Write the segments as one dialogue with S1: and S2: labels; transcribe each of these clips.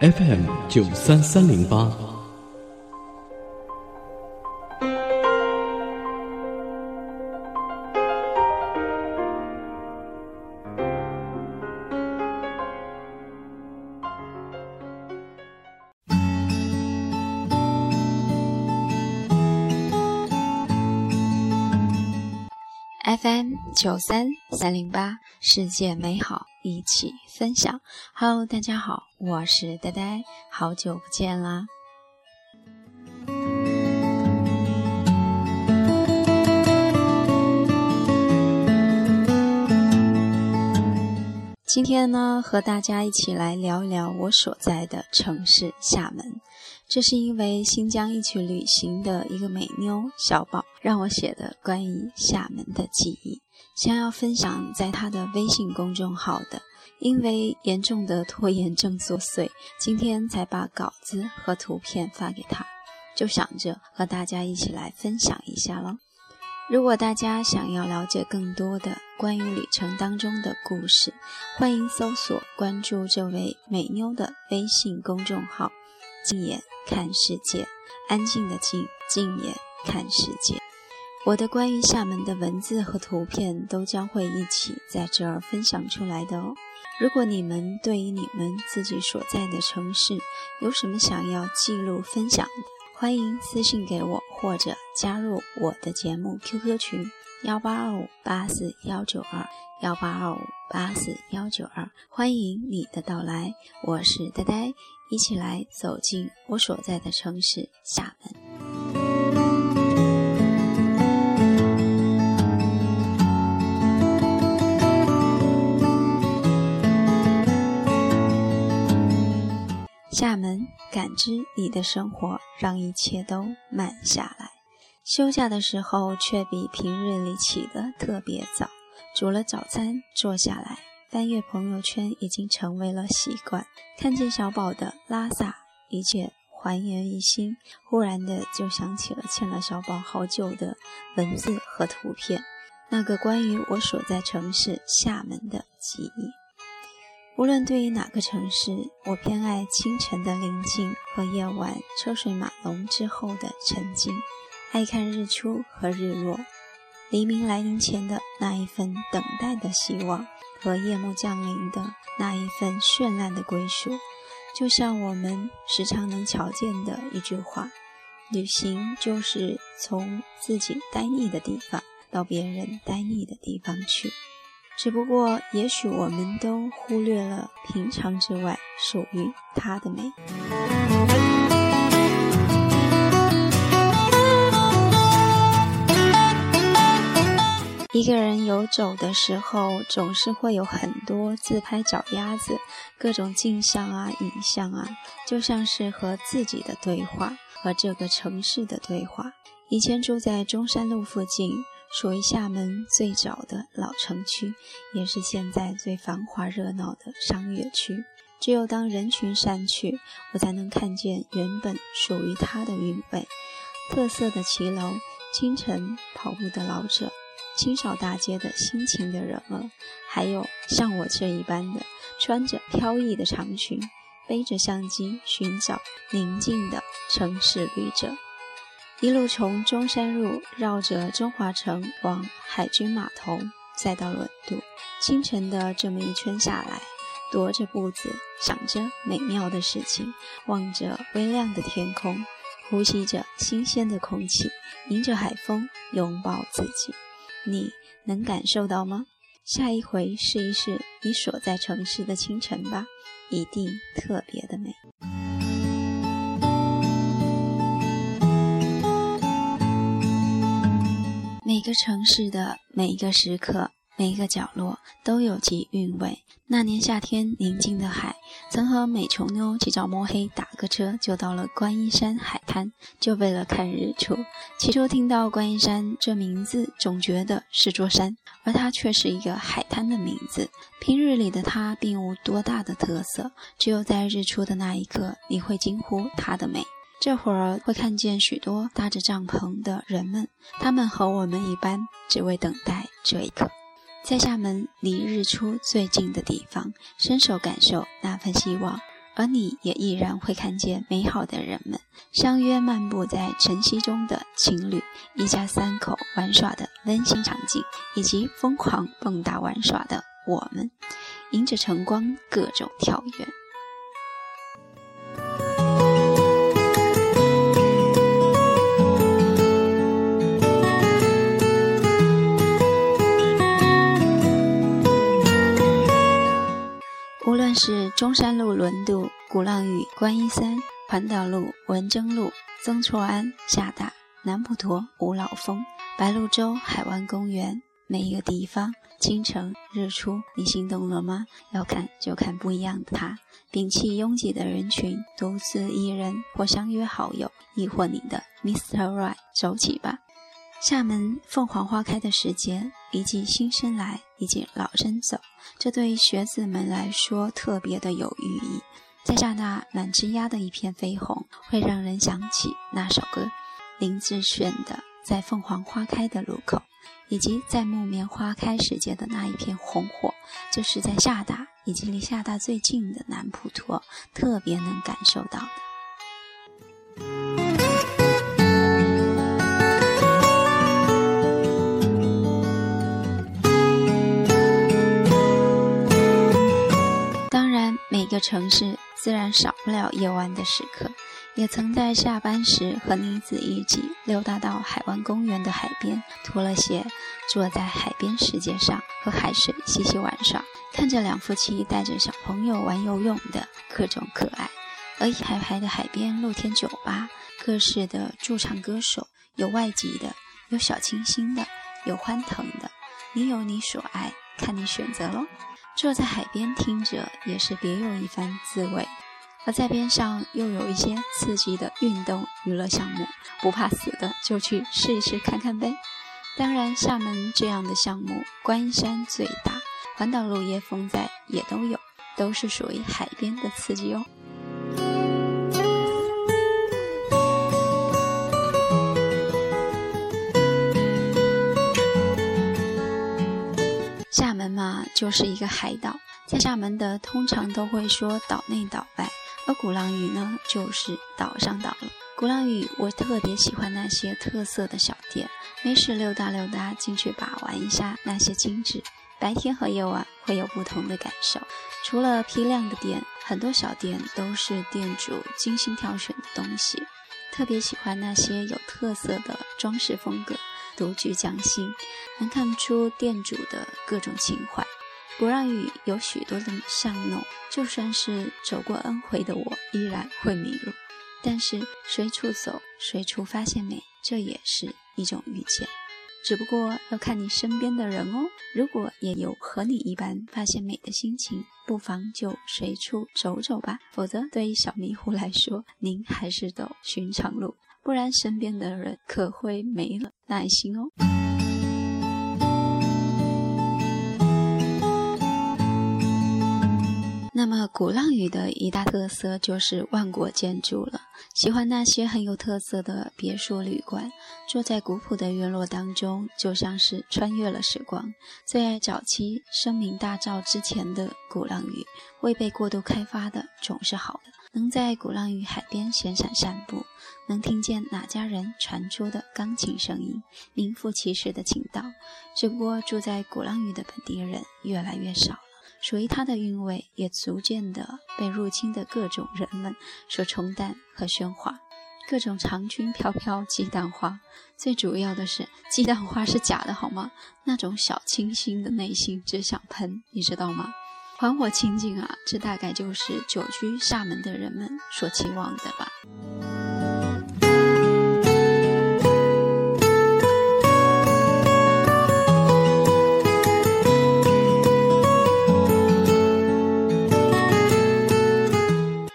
S1: FM 九三三零八。
S2: 三九三三零八，世界美好，一起分享。Hello，大家好，我是呆呆，好久不见啦。今天呢，和大家一起来聊一聊我所在的城市厦门。这是因为新疆一起旅行的一个美妞小宝让我写的关于厦门的记忆，想要分享在她的微信公众号的。因为严重的拖延症作祟，今天才把稿子和图片发给她，就想着和大家一起来分享一下了。如果大家想要了解更多的关于旅程当中的故事，欢迎搜索关注这位美妞的微信公众号“静眼看世界”，安静的静，静眼看世界。我的关于厦门的文字和图片都将会一起在这儿分享出来的哦。如果你们对于你们自己所在的城市有什么想要记录分享的，欢迎私信给我，或者加入我的节目 QQ 群幺八二五八四幺九二幺八二五八四幺九二，欢迎你的到来。我是呆呆，一起来走进我所在的城市厦门。厦门，感知你的生活，让一切都慢下来。休假的时候，却比平日里起得特别早。煮了早餐，坐下来翻阅朋友圈，已经成为了习惯。看见小宝的拉萨，一切还原于心，忽然的就想起了欠了小宝好久的文字和图片，那个关于我所在城市厦门的记忆。无论对于哪个城市，我偏爱清晨的宁静和夜晚车水马龙之后的沉静，爱看日出和日落，黎明来临前的那一份等待的希望和夜幕降临的那一份绚烂的归属。就像我们时常能瞧见的一句话：旅行就是从自己呆腻的地方到别人呆腻的地方去。只不过，也许我们都忽略了平常之外属于它的美。一个人游走的时候，总是会有很多自拍脚丫子，各种镜像啊、影像啊，就像是和自己的对话，和这个城市的对话。以前住在中山路附近。属于厦门最早的老城区，也是现在最繁华热闹的商业区。只有当人群散去，我才能看见原本属于它的韵味。特色的骑楼，清晨跑步的老者，清扫大街的辛勤的人儿，还有像我这一般的穿着飘逸的长裙，背着相机寻找宁静的城市旅者。一路从中山路绕着中华城往海军码头，再到轮渡。清晨的这么一圈下来，踱着步子，想着美妙的事情，望着微亮的天空，呼吸着新鲜的空气，迎着海风，拥抱自己。你能感受到吗？下一回试一试你所在城市的清晨吧，一定特别的美。每个城市的每一个时刻，每一个角落都有其韵味。那年夏天，宁静的海，曾和美琼妞起早摸黑打个车就到了观音山海滩，就为了看日出。起初听到观音山这名字，总觉得是座山，而它却是一个海滩的名字。平日里的它并无多大的特色，只有在日出的那一刻，你会惊呼它的美。这会儿会看见许多搭着帐篷的人们，他们和我们一般，只为等待这一刻，在厦门离日出最近的地方，伸手感受那份希望。而你也依然会看见美好的人们，相约漫步在晨曦中的情侣，一家三口玩耍的温馨场景，以及疯狂蹦跶玩耍的我们，迎着晨光各种跳跃。但是中山路轮渡、鼓浪屿、观音山、环岛路、文征路、曾厝垵、厦大、南普陀、五老峰、白鹭洲、海湾公园，每一个地方，清晨日出，你心动了吗？要看就看不一样的他，摒弃拥挤的人群，独自一人，或相约好友，亦或你的 Mr. Right，走起吧。厦门凤凰花开的时节，一季新生来，一季老生走，这对学子们来说特别的有寓意。在厦大满枝桠的一片绯红，会让人想起那首歌，林志炫的《在凤凰花开的路口》，以及在木棉花开时节的那一片红火，就是在厦大以及离厦大最近的南普陀特别能感受到的。城市自然少不了夜晚的时刻，也曾在下班时和妮子一起溜达到海湾公园的海边，脱了鞋，坐在海边石阶上和海水嬉戏玩耍，看着两夫妻带着小朋友玩游泳的各种可爱。而一排排的海边露天酒吧，各式的驻唱歌手，有外籍的，有小清新的，有欢腾的，你有你所爱，看你选择喽。坐在海边听着也是别有一番滋味，而在边上又有一些刺激的运动娱乐项目，不怕死的就去试一试看看呗。当然，厦门这样的项目，观音山最大，环岛路、椰风在也都有，都是属于海边的刺激哦。嘛，就是一个海岛，在厦门的通常都会说岛内岛外，而鼓浪屿呢，就是岛上岛了。鼓浪屿我特别喜欢那些特色的小店，没事溜达溜达进去把玩一下那些精致。白天和夜晚会有不同的感受。除了批量的店，很多小店都是店主精心挑选的东西，特别喜欢那些有特色的装饰风格。独具匠心，能看出店主的各种情怀。鼓浪屿有许多的巷弄，就算是走过 N 回的我，依然会迷路。但是随处走，随处发现美，这也是一种遇见。只不过要看你身边的人哦。如果也有和你一般发现美的心情，不妨就随处走走吧。否则，对于小迷糊来说，您还是走寻常路。不然，身边的人可会没了耐心哦。那么，鼓浪屿的一大特色就是万国建筑了。喜欢那些很有特色的别墅旅馆，坐在古朴的院落当中，就像是穿越了时光。最爱早期声名大噪之前的鼓浪屿，未被过度开发的总是好的。能在鼓浪屿海边闲散散步，能听见哪家人传出的钢琴声音，名副其实的情道。只不过住在鼓浪屿的本地人越来越少了，属于它的韵味也逐渐的被入侵的各种人们所冲淡和喧哗。各种长裙飘飘鸡蛋花，最主要的是鸡蛋花是假的，好吗？那种小清新的内心只想喷，你知道吗？环火清境啊，这大概就是久居厦门的人们所期望的吧。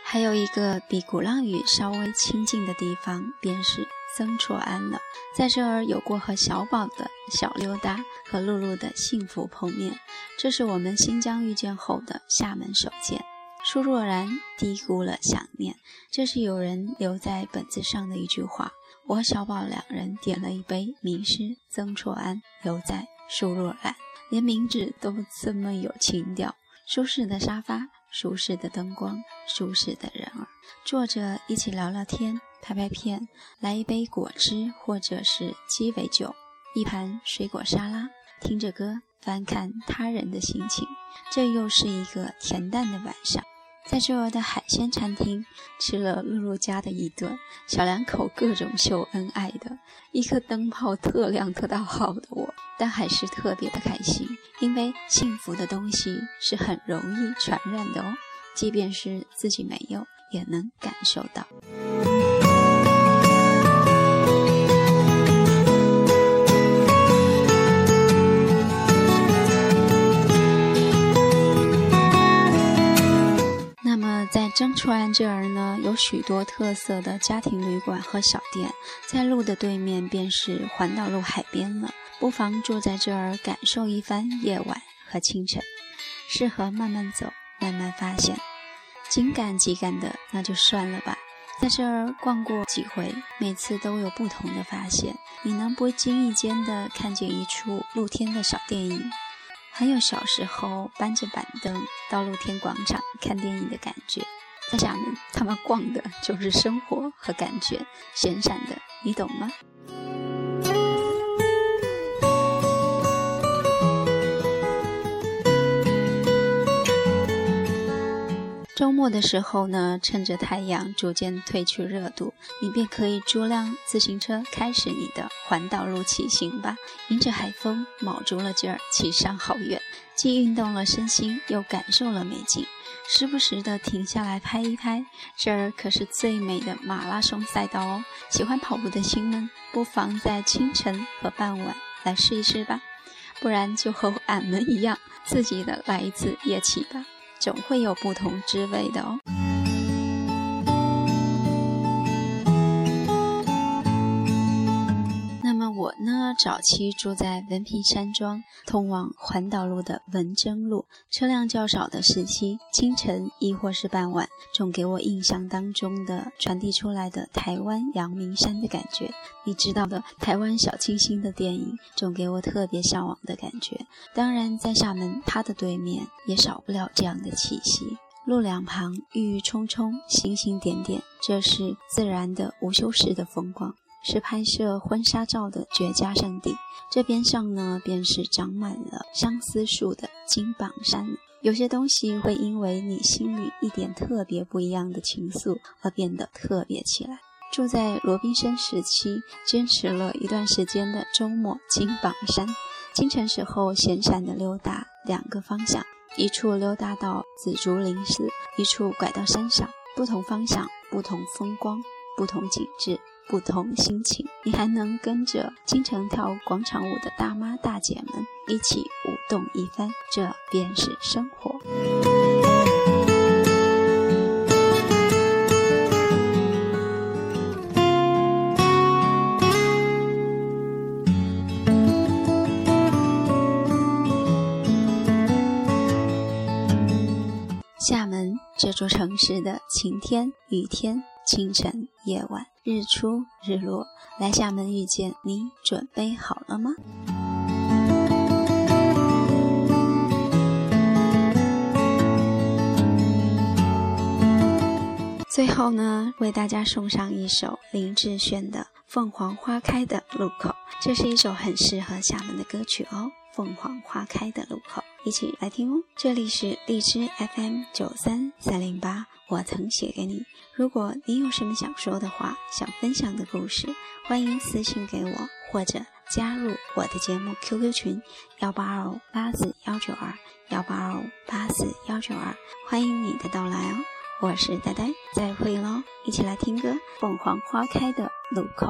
S2: 还有一个比鼓浪屿稍微亲近的地方，便是。曾厝垵了。在这儿有过和小宝的小溜达，和露露的幸福碰面。这是我们新疆遇见后的厦门首见。舒若然低估了想念，这是有人留在本子上的一句话。我和小宝两人点了一杯迷失曾厝垵，留在舒若然，连名字都这么有情调。舒适的沙发，舒适的灯光，舒适的人儿，坐着一起聊聊天，拍拍片，来一杯果汁或者是鸡尾酒，一盘水果沙拉，听着歌，翻看他人的心情，这又是一个恬淡的晚上。在这儿的海鲜餐厅吃了露露家的一顿，小两口各种秀恩爱的，一颗灯泡特亮特大号的我，但还是特别的开心，因为幸福的东西是很容易传染的哦，即便是自己没有，也能感受到。突然这儿呢，有许多特色的家庭旅馆和小店，在路的对面便是环岛路海边了。不妨住在这儿，感受一番夜晚和清晨，适合慢慢走，慢慢发现。紧赶急赶的，那就算了吧。在这儿逛过几回，每次都有不同的发现。你能不经意间的看见一处露天的小电影，很有小时候搬着板凳到露天广场看电影的感觉。在厦门，他们逛的就是生活和感觉，闲散的，你懂吗？周末的时候呢，趁着太阳逐渐褪去热度，你便可以租辆自行车，开始你的环岛路骑行吧。迎着海风，卯足了劲儿骑上好远，既运动了身心，又感受了美景。时不时的停下来拍一拍，这儿可是最美的马拉松赛道哦！喜欢跑步的亲们，不妨在清晨和傍晚来试一试吧，不然就和俺们一样，自己的来一次夜骑吧，总会有不同滋味的哦。早期住在文平山庄，通往环岛路的文征路，车辆较少的时期，清晨亦或是傍晚，总给我印象当中的传递出来的台湾阳明山的感觉。你知道的，台湾小清新的电影，总给我特别向往的感觉。当然，在厦门，它的对面也少不了这样的气息。路两旁郁郁葱葱，星星点点，这是自然的无修饰的风光。是拍摄婚纱照的绝佳圣地。这边上呢，便是长满了相思树的金榜山。有些东西会因为你心里一点特别不一样的情愫而变得特别起来。住在罗宾森时期，坚持了一段时间的周末金榜山，清晨时候闲散的溜达两个方向，一处溜达到紫竹林寺，一处拐到山上，不同方向，不同风光，不同景致。不同心情，你还能跟着经常跳广场舞的大妈大姐们一起舞动一番，这便是生活。厦门这座城市的晴天、雨天。清晨、夜晚、日出、日落，来厦门遇见你，准备好了吗？最后呢，为大家送上一首林志炫的《凤凰花开的路口》，这是一首很适合厦门的歌曲哦。凤凰花开的路口，一起来听哦。这里是荔枝 FM 九三三零八，我曾写给你。如果你有什么想说的话，想分享的故事，欢迎私信给我，或者加入我的节目 QQ 群幺八二五八四幺九二幺八二五八四幺九二，欢迎你的到来哦。我是呆呆，再会喽！一起来听歌《凤凰花开的路口》。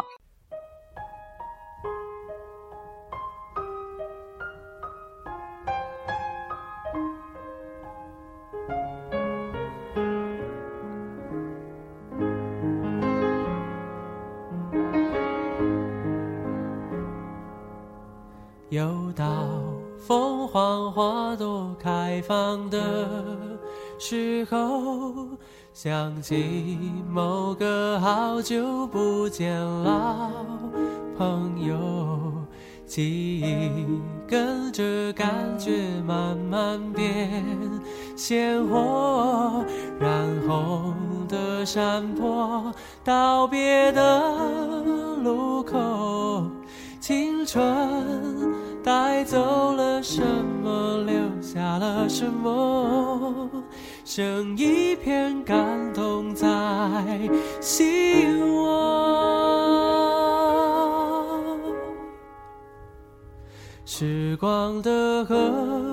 S3: 起某个好久不见老朋友。记忆跟着感觉慢慢变鲜活，染红的山坡，道别的路口，青春带走了什么，留下了什么，剩一片感动在心窝。时光的河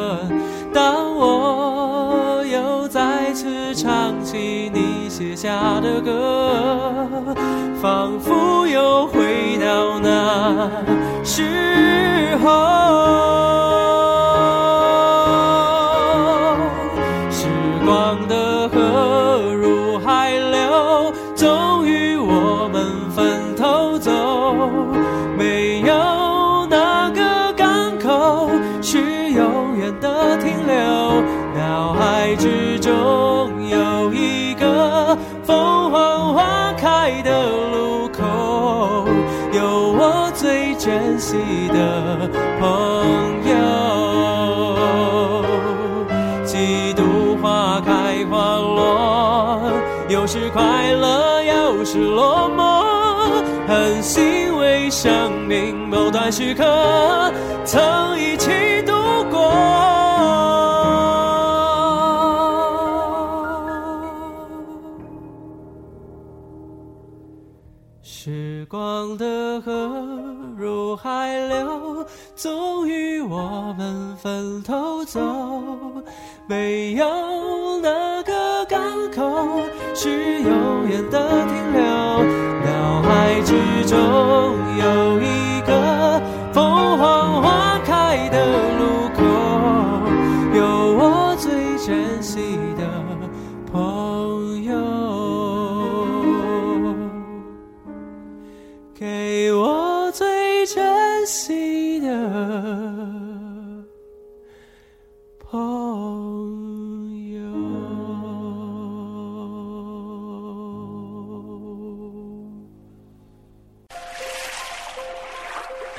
S3: 起你写下的歌，仿佛又回到那时候。惜的朋友，几度花开花落，有时快乐，有时落寞，很欣慰生命某段时刻曾一起度我们分头走。没有哪个港口是永远的停留。脑海之中有一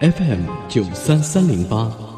S1: ，FM 九三三零八。